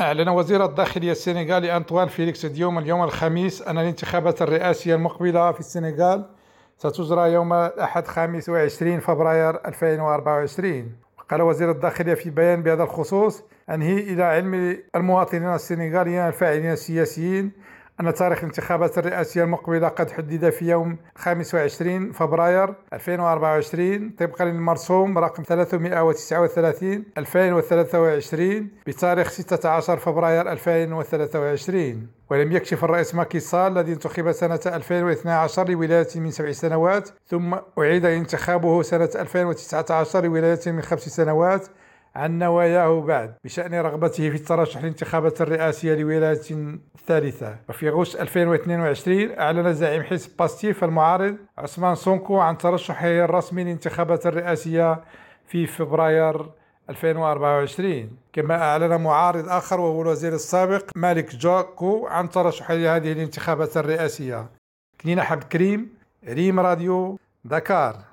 أعلن وزير الداخلية السنغالي أنطوان فيليكس ديوم اليوم الخميس أن الانتخابات الرئاسية المقبلة في السنغال ستجرى يوم الأحد 25 فبراير 2024 قال وزير الداخلية في بيان بهذا الخصوص أنهي إلى علم المواطنين السنغاليين الفاعلين السياسيين أن تاريخ الانتخابات الرئاسية المقبلة قد حدد في يوم 25 فبراير 2024 طبقا للمرسوم رقم 339 2023 بتاريخ 16 فبراير 2023 ولم يكشف الرئيس ماكي سال الذي انتخب سنة 2012 لولاية من سبع سنوات ثم أعيد انتخابه سنة 2019 لولاية من خمس سنوات عن نواياه بعد بشأن رغبته في الترشح للانتخابات الرئاسية لولاية ثالثة وفي أغسطس 2022 أعلن زعيم حزب باستيف المعارض عثمان سونكو عن ترشحه الرسمي للانتخابات الرئاسية في فبراير 2024 كما أعلن معارض آخر وهو الوزير السابق مالك جوكو عن ترشحه لهذه الانتخابات الرئاسية. كنينة حب كريم ريم راديو دكار